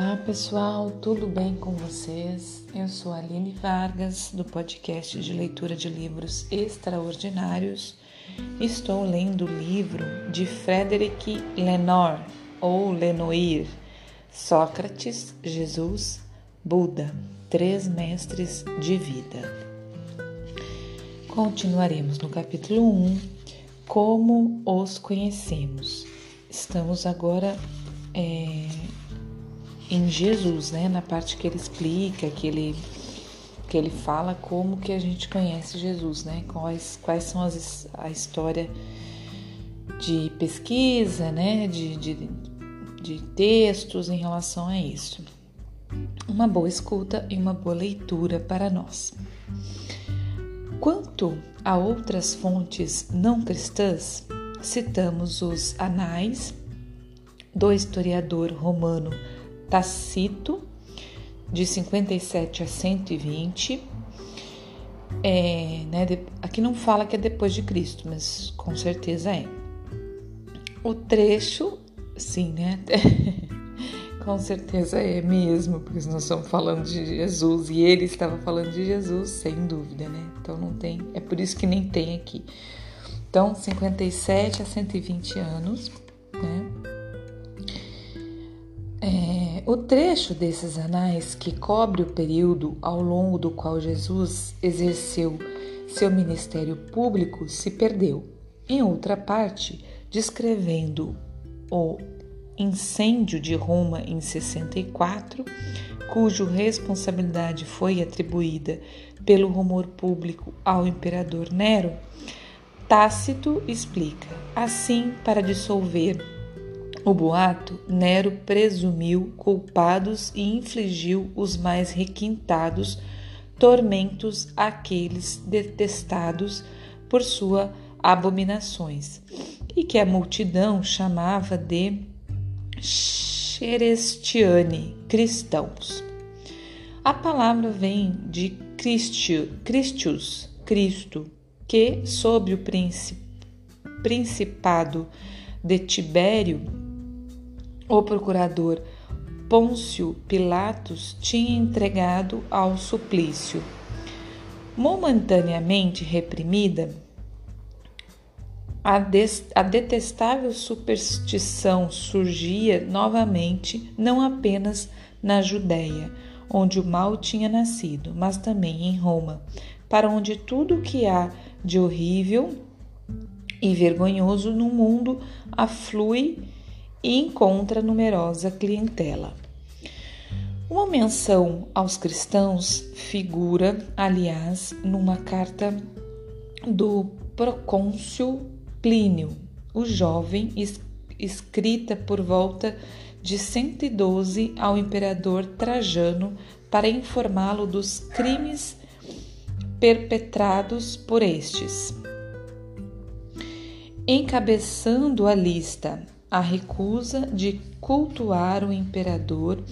Olá pessoal, tudo bem com vocês? Eu sou Aline Vargas, do podcast de leitura de livros extraordinários. Estou lendo o livro de Frederic Lenoir, ou Lenoir, Sócrates, Jesus, Buda, Três Mestres de Vida. Continuaremos no capítulo 1, Como os conhecemos. Estamos agora. É em Jesus, né? Na parte que ele explica, que ele que ele fala como que a gente conhece Jesus, né? Quais, quais são as, a história de pesquisa, né? De, de, de textos em relação a isso. Uma boa escuta e uma boa leitura para nós. Quanto a outras fontes não cristãs, citamos os anais do historiador romano Tacito, de 57 a 120. É, né, aqui não fala que é depois de Cristo, mas com certeza é. O trecho, sim, né? com certeza é mesmo, porque nós estamos falando de Jesus e ele estava falando de Jesus, sem dúvida, né? Então não tem, é por isso que nem tem aqui. Então, 57 a 120 anos, trecho desses anais que cobre o período ao longo do qual Jesus exerceu seu ministério público se perdeu. Em outra parte, descrevendo o incêndio de Roma em 64, cuja responsabilidade foi atribuída pelo rumor público ao imperador Nero, Tácito explica: assim, para dissolver o boato, Nero presumiu culpados e infligiu os mais requintados tormentos àqueles detestados por suas abominações, e que a multidão chamava de Xerestiane, cristãos. A palavra vem de Christius, Cristo, que, sob o principado de Tibério, o procurador Pôncio Pilatos tinha entregado ao suplício. Momentaneamente reprimida, a, a, detestável superstição surgia novamente não apenas na Judéia, onde o mal tinha nascido, mas também em Roma, para onde tudo o que há de horrível e vergonhoso no mundo aflui e encontra numerosa clientela. Uma menção aos cristãos figura, aliás, numa carta do procônsul Plínio, o jovem, escrita por volta de 112 ao imperador Trajano para informá-lo dos crimes perpetrados por estes. Encabeçando a lista a recusa de cultuar o imperador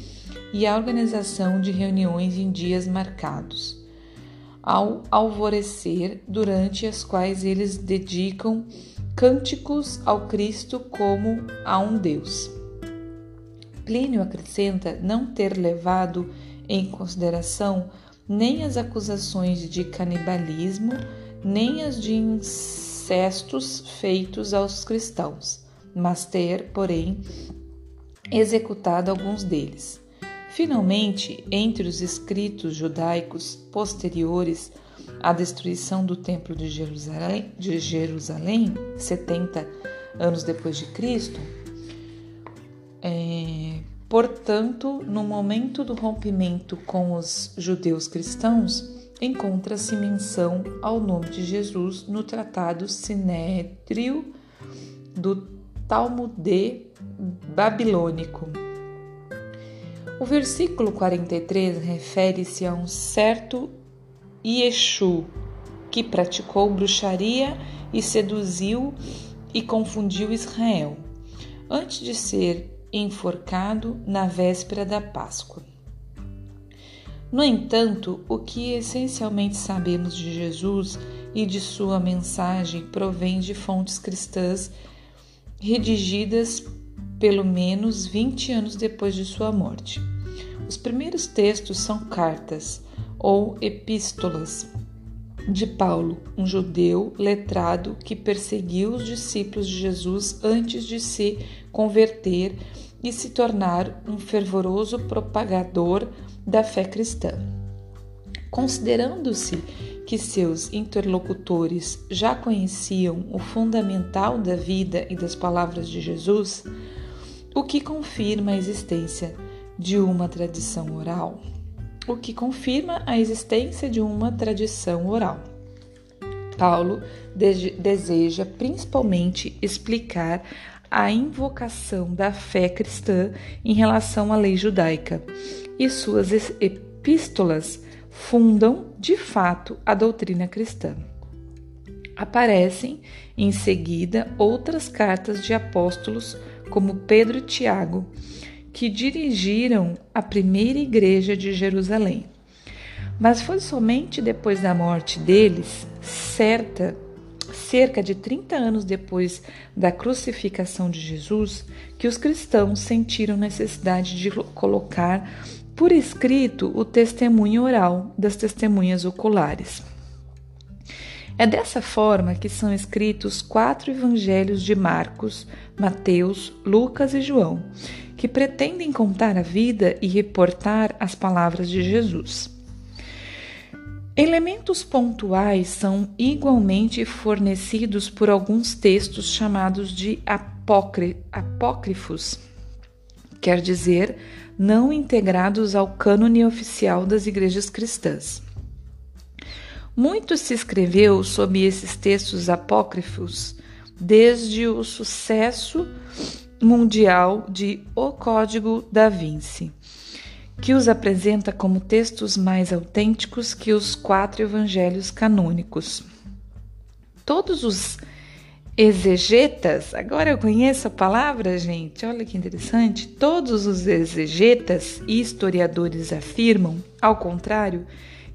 e a organização de reuniões em dias marcados, ao alvorecer, durante as quais eles dedicam cânticos ao Cristo como a um Deus. Plínio acrescenta não ter levado em consideração nem as acusações de canibalismo, nem as de incestos feitos aos cristãos mas ter, porém, executado alguns deles. Finalmente, entre os escritos judaicos posteriores à destruição do Templo de Jerusalém, de Jerusalém 70 anos depois de Cristo, é, portanto, no momento do rompimento com os judeus cristãos, encontra-se menção ao nome de Jesus no Tratado Sinédrio do Talmud babilônico. O versículo 43 refere-se a um certo Yeshu que praticou bruxaria e seduziu e confundiu Israel, antes de ser enforcado na véspera da Páscoa. No entanto, o que essencialmente sabemos de Jesus e de sua mensagem provém de fontes cristãs redigidas pelo menos 20 anos depois de sua morte. Os primeiros textos são cartas ou epístolas de Paulo, um judeu letrado que perseguiu os discípulos de Jesus antes de se converter e se tornar um fervoroso propagador da fé cristã. Considerando-se que seus interlocutores já conheciam o fundamental da vida e das palavras de Jesus, o que confirma a existência de uma tradição oral o que confirma a existência de uma tradição oral. Paulo deseja principalmente explicar a invocação da fé cristã em relação à lei judaica, e suas epístolas fundam, de fato, a doutrina cristã. Aparecem em seguida outras cartas de apóstolos, como Pedro e Tiago, que dirigiram a primeira igreja de Jerusalém. Mas foi somente depois da morte deles, certa, cerca de 30 anos depois da crucificação de Jesus, que os cristãos sentiram necessidade de colocar por escrito o testemunho oral das testemunhas oculares. É dessa forma que são escritos quatro evangelhos de Marcos, Mateus, Lucas e João, que pretendem contar a vida e reportar as palavras de Jesus. Elementos pontuais são igualmente fornecidos por alguns textos chamados de apócrifos, quer dizer, não integrados ao cânone oficial das igrejas cristãs. Muito se escreveu sobre esses textos apócrifos desde o sucesso mundial de O Código da Vinci, que os apresenta como textos mais autênticos que os quatro evangelhos canônicos. Todos os exegetas, agora eu conheço a palavra, gente, olha que interessante. Todos os exegetas e historiadores afirmam, ao contrário,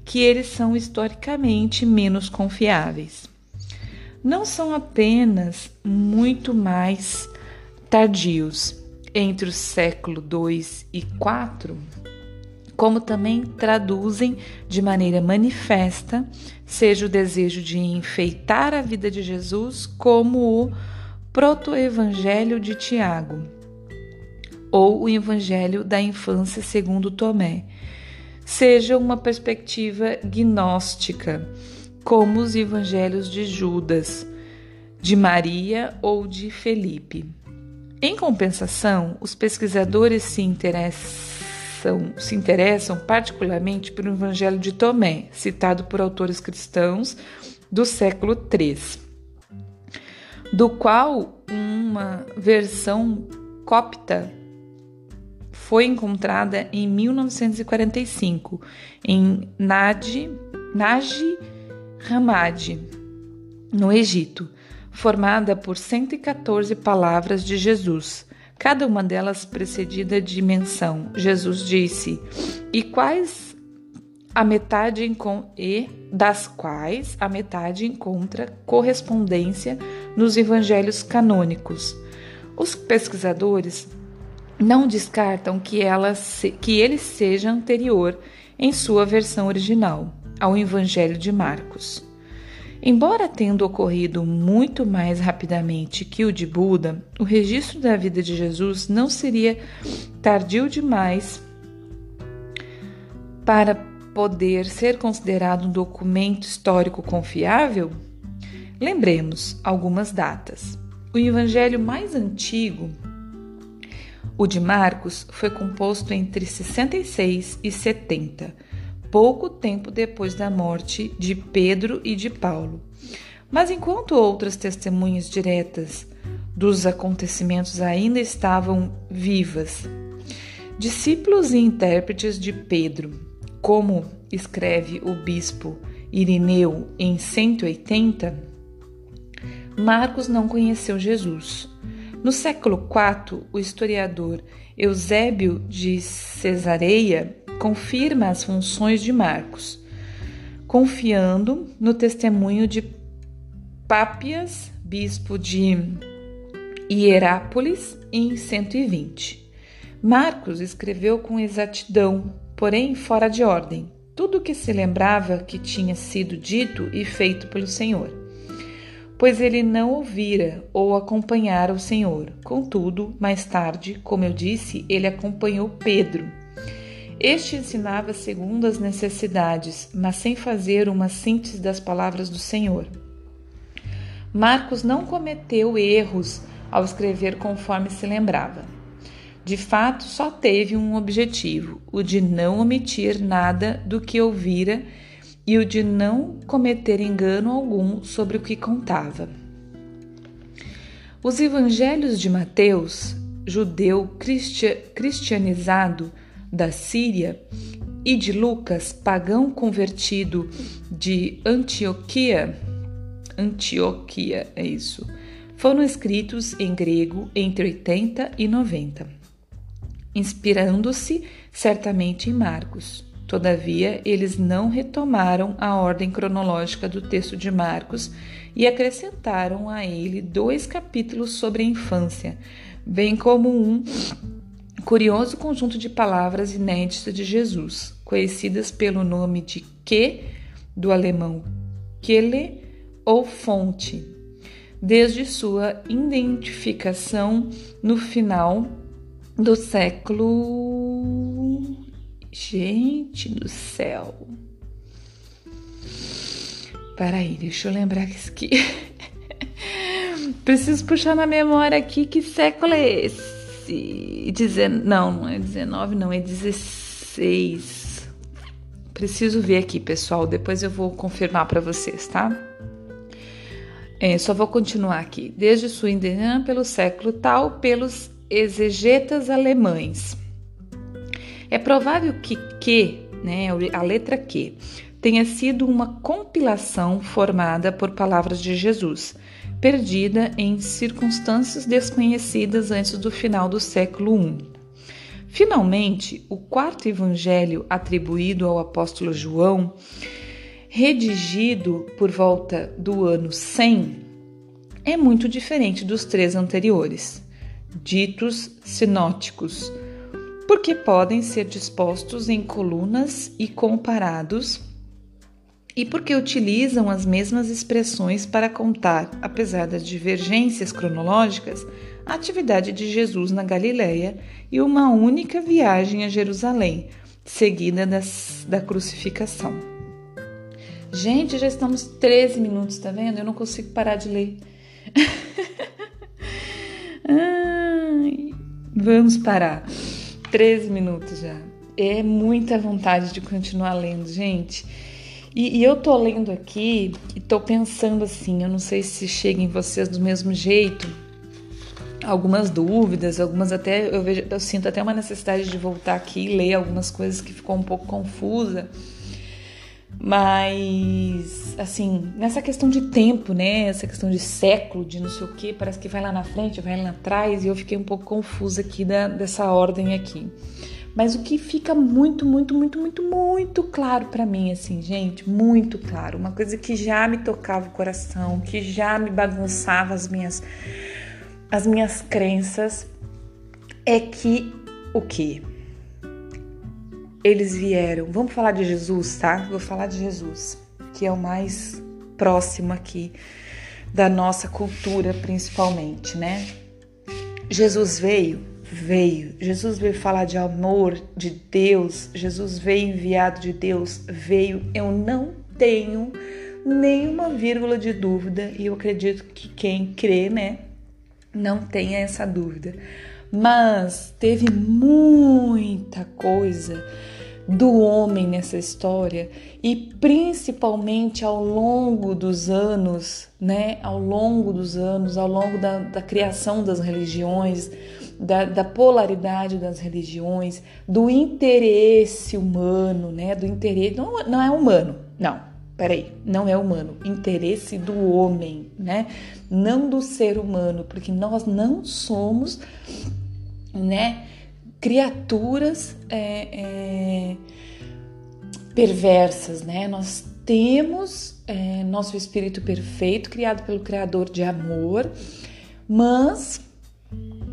que eles são historicamente menos confiáveis. Não são apenas muito mais tardios, entre o século II e IV, como também traduzem de maneira manifesta, seja o desejo de enfeitar a vida de Jesus, como o proto-evangelho de Tiago, ou o evangelho da infância segundo Tomé, seja uma perspectiva gnóstica, como os evangelhos de Judas, de Maria ou de Felipe. Em compensação, os pesquisadores se interessam, se interessam particularmente pelo Evangelho de Tomé, citado por autores cristãos do século III, do qual uma versão copta foi encontrada em 1945 em Nadi, Hammadi, no Egito formada por 114 palavras de Jesus, cada uma delas precedida de menção. Jesus disse: "E quais a metade e das quais a metade encontra correspondência nos evangelhos canônicos. Os pesquisadores não descartam que, ela se, que ele seja anterior, em sua versão original, ao Evangelho de Marcos. Embora tendo ocorrido muito mais rapidamente que o de Buda, o registro da vida de Jesus não seria tardio demais para poder ser considerado um documento histórico confiável? Lembremos algumas datas. O evangelho mais antigo, o de Marcos, foi composto entre 66 e 70 pouco tempo depois da morte de Pedro e de Paulo. Mas enquanto outras testemunhas diretas dos acontecimentos ainda estavam vivas, discípulos e intérpretes de Pedro, como escreve o bispo Irineu em 180, Marcos não conheceu Jesus. No século IV, o historiador Eusébio de Cesareia confirma as funções de Marcos, confiando no testemunho de Pápias, bispo de Hierápolis, em 120. Marcos escreveu com exatidão, porém fora de ordem, tudo o que se lembrava que tinha sido dito e feito pelo Senhor. Pois ele não ouvira ou acompanhara o Senhor. Contudo, mais tarde, como eu disse, ele acompanhou Pedro. Este ensinava segundo as necessidades, mas sem fazer uma síntese das palavras do Senhor. Marcos não cometeu erros ao escrever conforme se lembrava. De fato, só teve um objetivo: o de não omitir nada do que ouvira e o de não cometer engano algum sobre o que contava. Os evangelhos de Mateus, judeu cristianizado da Síria, e de Lucas, pagão convertido de Antioquia, Antioquia é isso, foram escritos em grego entre 80 e 90 inspirando-se certamente em Marcos. Todavia, eles não retomaram a ordem cronológica do texto de Marcos e acrescentaram a ele dois capítulos sobre a infância, bem como um curioso conjunto de palavras inéditas de Jesus, conhecidas pelo nome de que, do alemão Quelle ou fonte, desde sua identificação no final do século. Gente do céu. Peraí, deixa eu lembrar que. Preciso puxar na memória aqui que século é esse. Dezen... Não, não é 19, não, é 16. Preciso ver aqui, pessoal. Depois eu vou confirmar para vocês, tá? É, só vou continuar aqui. Desde Swindon pelo século tal, pelos exegetas alemães. É provável que que, né, a letra Q, tenha sido uma compilação formada por palavras de Jesus, perdida em circunstâncias desconhecidas antes do final do século I. Finalmente, o quarto evangelho atribuído ao apóstolo João, redigido por volta do ano 100, é muito diferente dos três anteriores ditos sinóticos, porque podem ser dispostos em colunas e comparados, e porque utilizam as mesmas expressões para contar, apesar das divergências cronológicas, a atividade de Jesus na Galileia e uma única viagem a Jerusalém, seguida das, da crucificação. Gente, já estamos 13 minutos, tá vendo? Eu não consigo parar de ler. Ai, vamos parar. 13 minutos já. É muita vontade de continuar lendo, gente. E, e, eu tô lendo aqui e tô pensando assim, eu não sei se chega em vocês do mesmo jeito. Algumas dúvidas, algumas até eu, vejo, eu sinto até uma necessidade de voltar aqui e ler algumas coisas que ficou um pouco confusa. Mas, assim, nessa questão de tempo, né? Essa questão de século, de não sei o que, parece que vai lá na frente, vai lá atrás, e eu fiquei um pouco confusa aqui da, dessa ordem aqui. Mas o que fica muito, muito, muito, muito, muito claro para mim, assim, gente, muito claro, uma coisa que já me tocava o coração, que já me bagunçava as minhas, as minhas crenças, é que o que? eles vieram. Vamos falar de Jesus, tá? Vou falar de Jesus, que é o mais próximo aqui da nossa cultura, principalmente, né? Jesus veio, veio. Jesus veio falar de amor de Deus. Jesus veio enviado de Deus, veio. Eu não tenho nenhuma vírgula de dúvida e eu acredito que quem crê, né, não tenha essa dúvida. Mas teve muita coisa do homem nessa história e principalmente ao longo dos anos, né? Ao longo dos anos, ao longo da, da criação das religiões, da, da, polaridade das religiões, do interesse humano, né? Do interesse não, não é humano, não. Peraí, não é humano, interesse do homem, né? Não do ser humano, porque nós não somos, né? criaturas é, é, perversas, né? Nós temos é, nosso espírito perfeito, criado pelo Criador de amor, mas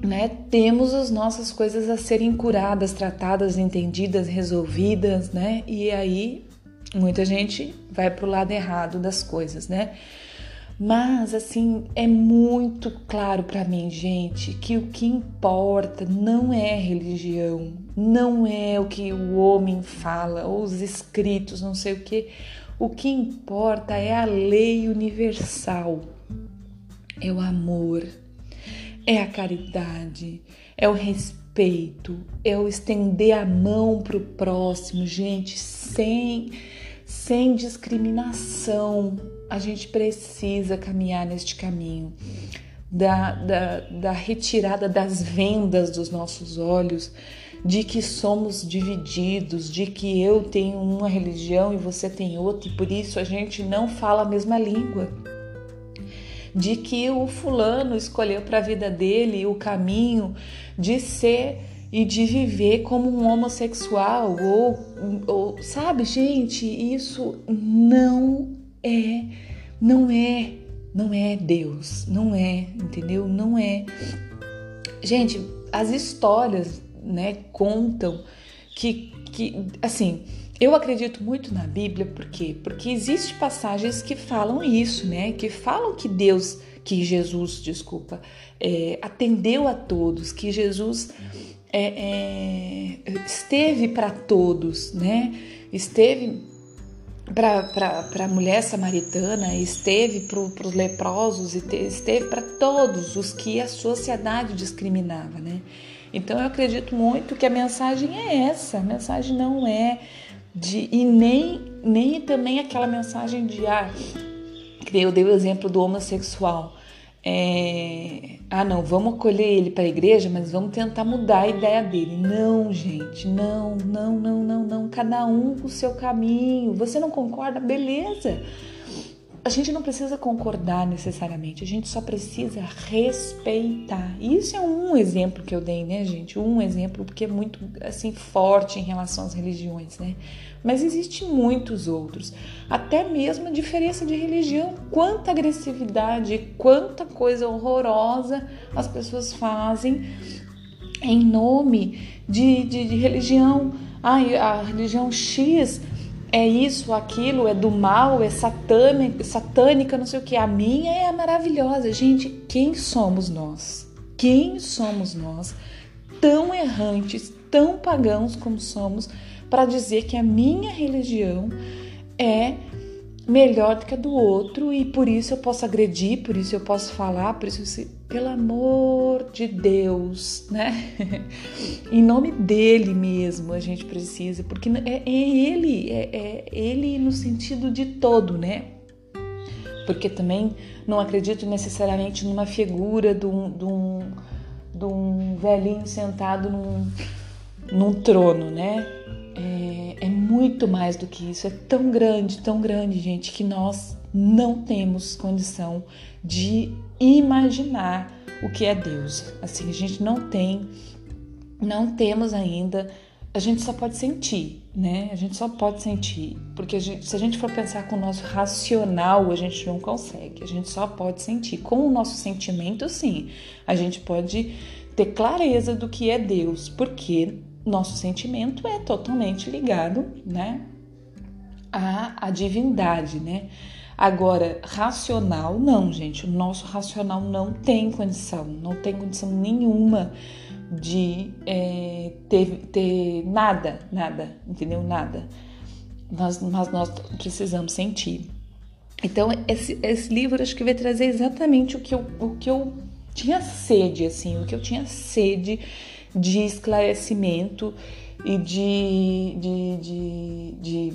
né, temos as nossas coisas a serem curadas, tratadas, entendidas, resolvidas, né? E aí muita gente vai pro lado errado das coisas, né? Mas assim, é muito claro para mim, gente, que o que importa não é religião, não é o que o homem fala, ou os escritos, não sei o que. O que importa é a lei universal. É o amor, é a caridade, é o respeito, é o estender a mão para o próximo, gente, sem, sem discriminação. A gente precisa caminhar neste caminho da, da, da retirada das vendas dos nossos olhos, de que somos divididos, de que eu tenho uma religião e você tem outra, e por isso a gente não fala a mesma língua de que o fulano escolheu para a vida dele o caminho de ser e de viver como um homossexual ou, ou sabe, gente, isso não é, não é, não é Deus, não é, entendeu? Não é. Gente, as histórias, né, contam que, que assim, eu acredito muito na Bíblia, por quê? Porque existem passagens que falam isso, né? Que falam que Deus, que Jesus, desculpa, é, atendeu a todos, que Jesus é, é, esteve para todos, né? Esteve para a mulher samaritana, esteve para os leprosos, esteve para todos os que a sociedade discriminava, né? Então eu acredito muito que a mensagem é essa, a mensagem não é de e nem nem também aquela mensagem de ah, eu dei o exemplo do homossexual. É, ah, não, vamos acolher ele para a igreja, mas vamos tentar mudar a ideia dele. Não, gente, não, não, não, não, não. Cada um com o seu caminho. Você não concorda? Beleza a gente não precisa concordar necessariamente, a gente só precisa respeitar. Isso é um exemplo que eu dei, né, gente? Um exemplo porque é muito assim forte em relação às religiões, né? Mas existe muitos outros. Até mesmo a diferença de religião, quanta agressividade, quanta coisa horrorosa as pessoas fazem em nome de, de, de religião. Ah, a religião X é isso, aquilo, é do mal, é satânica, satânica, não sei o que. A minha é maravilhosa. Gente, quem somos nós? Quem somos nós, tão errantes, tão pagãos como somos, para dizer que a minha religião é melhor do que a do outro e por isso eu posso agredir, por isso eu posso falar, por isso, pelo amor de Deus, né? em nome dele mesmo a gente precisa, porque é, é ele, é, é ele no sentido de todo, né? Porque também não acredito necessariamente numa figura de um, de um, de um velhinho sentado num, num trono, né? é, é muito mais do que isso, é tão grande, tão grande, gente, que nós não temos condição de imaginar o que é Deus. Assim, a gente não tem, não temos ainda, a gente só pode sentir, né? A gente só pode sentir, porque a gente, se a gente for pensar com o nosso racional, a gente não consegue, a gente só pode sentir. Com o nosso sentimento, sim, a gente pode ter clareza do que é Deus, porque nosso sentimento é totalmente ligado, né, à, à divindade, né? Agora, racional, não, gente. O nosso racional não tem condição, não tem condição nenhuma de é, ter, ter nada, nada, entendeu? Nada. Mas, mas nós precisamos sentir. Então, esse, esse livro acho que vai trazer exatamente o que eu, o que eu tinha sede, assim, o que eu tinha sede de esclarecimento e de, de, de, de,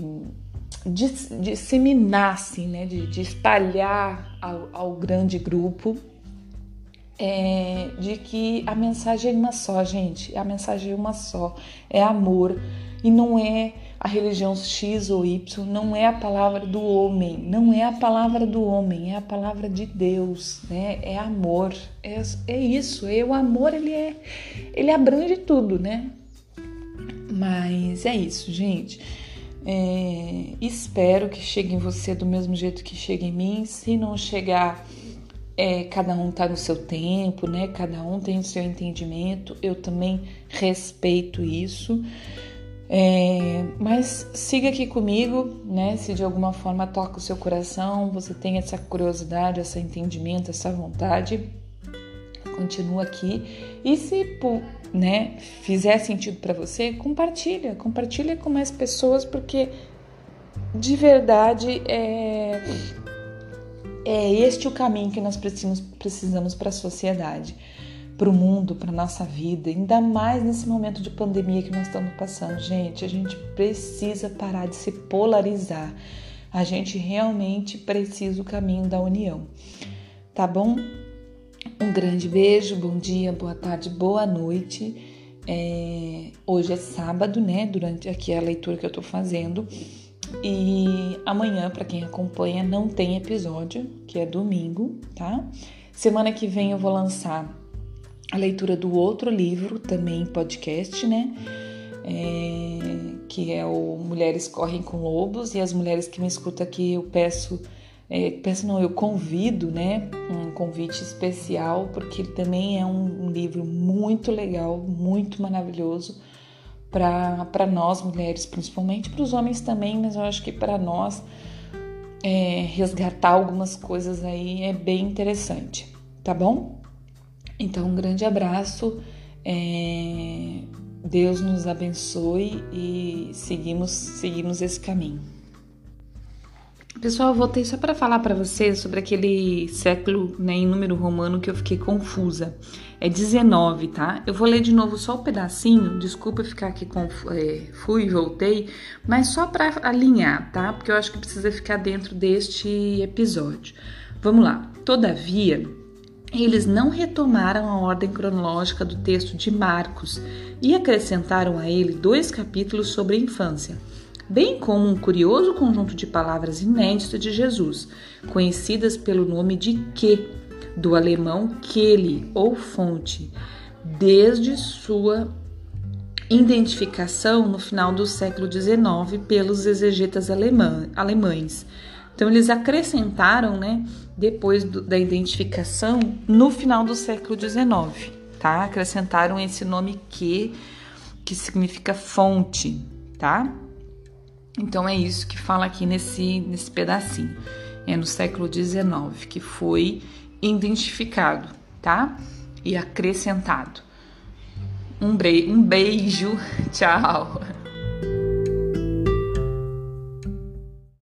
de disseminar, assim, né? de, de espalhar ao, ao grande grupo é, de que a mensagem é uma só, gente. A mensagem é uma só. É amor. E não é a religião X ou Y, não é a palavra do homem, não é a palavra do homem, é a palavra de Deus, né? É amor, é, é isso. É, o amor ele é, ele abrange tudo, né? Mas é isso, gente. É, espero que chegue em você do mesmo jeito que chega em mim. Se não chegar, é, cada um está no seu tempo, né? Cada um tem o seu entendimento. Eu também respeito isso. É, mas siga aqui comigo, né? Se de alguma forma toca o seu coração, você tem essa curiosidade, esse entendimento, essa vontade, continua aqui. E se né, fizer sentido para você, compartilha, compartilha com mais pessoas, porque de verdade é, é este o caminho que nós precisamos, precisamos para a sociedade para o mundo, para nossa vida, ainda mais nesse momento de pandemia que nós estamos passando. Gente, a gente precisa parar de se polarizar. A gente realmente precisa o caminho da união. Tá bom? Grande beijo, bom dia, boa tarde, boa noite. É, hoje é sábado, né? Durante aqui a leitura que eu tô fazendo. E amanhã, para quem acompanha, não tem episódio, que é domingo, tá? Semana que vem eu vou lançar a leitura do outro livro, também podcast, né? É, que é o Mulheres Correm com Lobos, e as mulheres que me escutam aqui eu peço, é, peço não, eu convido, né? Um convite especial, porque também é um, um livro muito legal, muito maravilhoso para nós mulheres, principalmente para os homens também, mas eu acho que para nós é, resgatar algumas coisas aí é bem interessante, tá bom? Então, um grande abraço, é... Deus nos abençoe e seguimos, seguimos esse caminho. Pessoal, voltei só para falar para vocês sobre aquele século né, em número romano que eu fiquei confusa. É 19, tá? Eu vou ler de novo só o um pedacinho, desculpa ficar aqui com é, fui e voltei, mas só para alinhar, tá? Porque eu acho que precisa ficar dentro deste episódio. Vamos lá. Todavia, eles não retomaram a ordem cronológica do texto de Marcos e acrescentaram a ele dois capítulos sobre a infância, bem como um curioso conjunto de palavras inéditas de Jesus, conhecidas pelo nome de que, do alemão Kele ou fonte, desde sua identificação no final do século XIX pelos exegetas alemães. Então eles acrescentaram, né, depois do, da identificação, no final do século XIX, tá? Acrescentaram esse nome que, que significa fonte, tá? Então é isso que fala aqui nesse, nesse pedacinho. É no século XIX que foi identificado, tá? E acrescentado. Um, um beijo, tchau!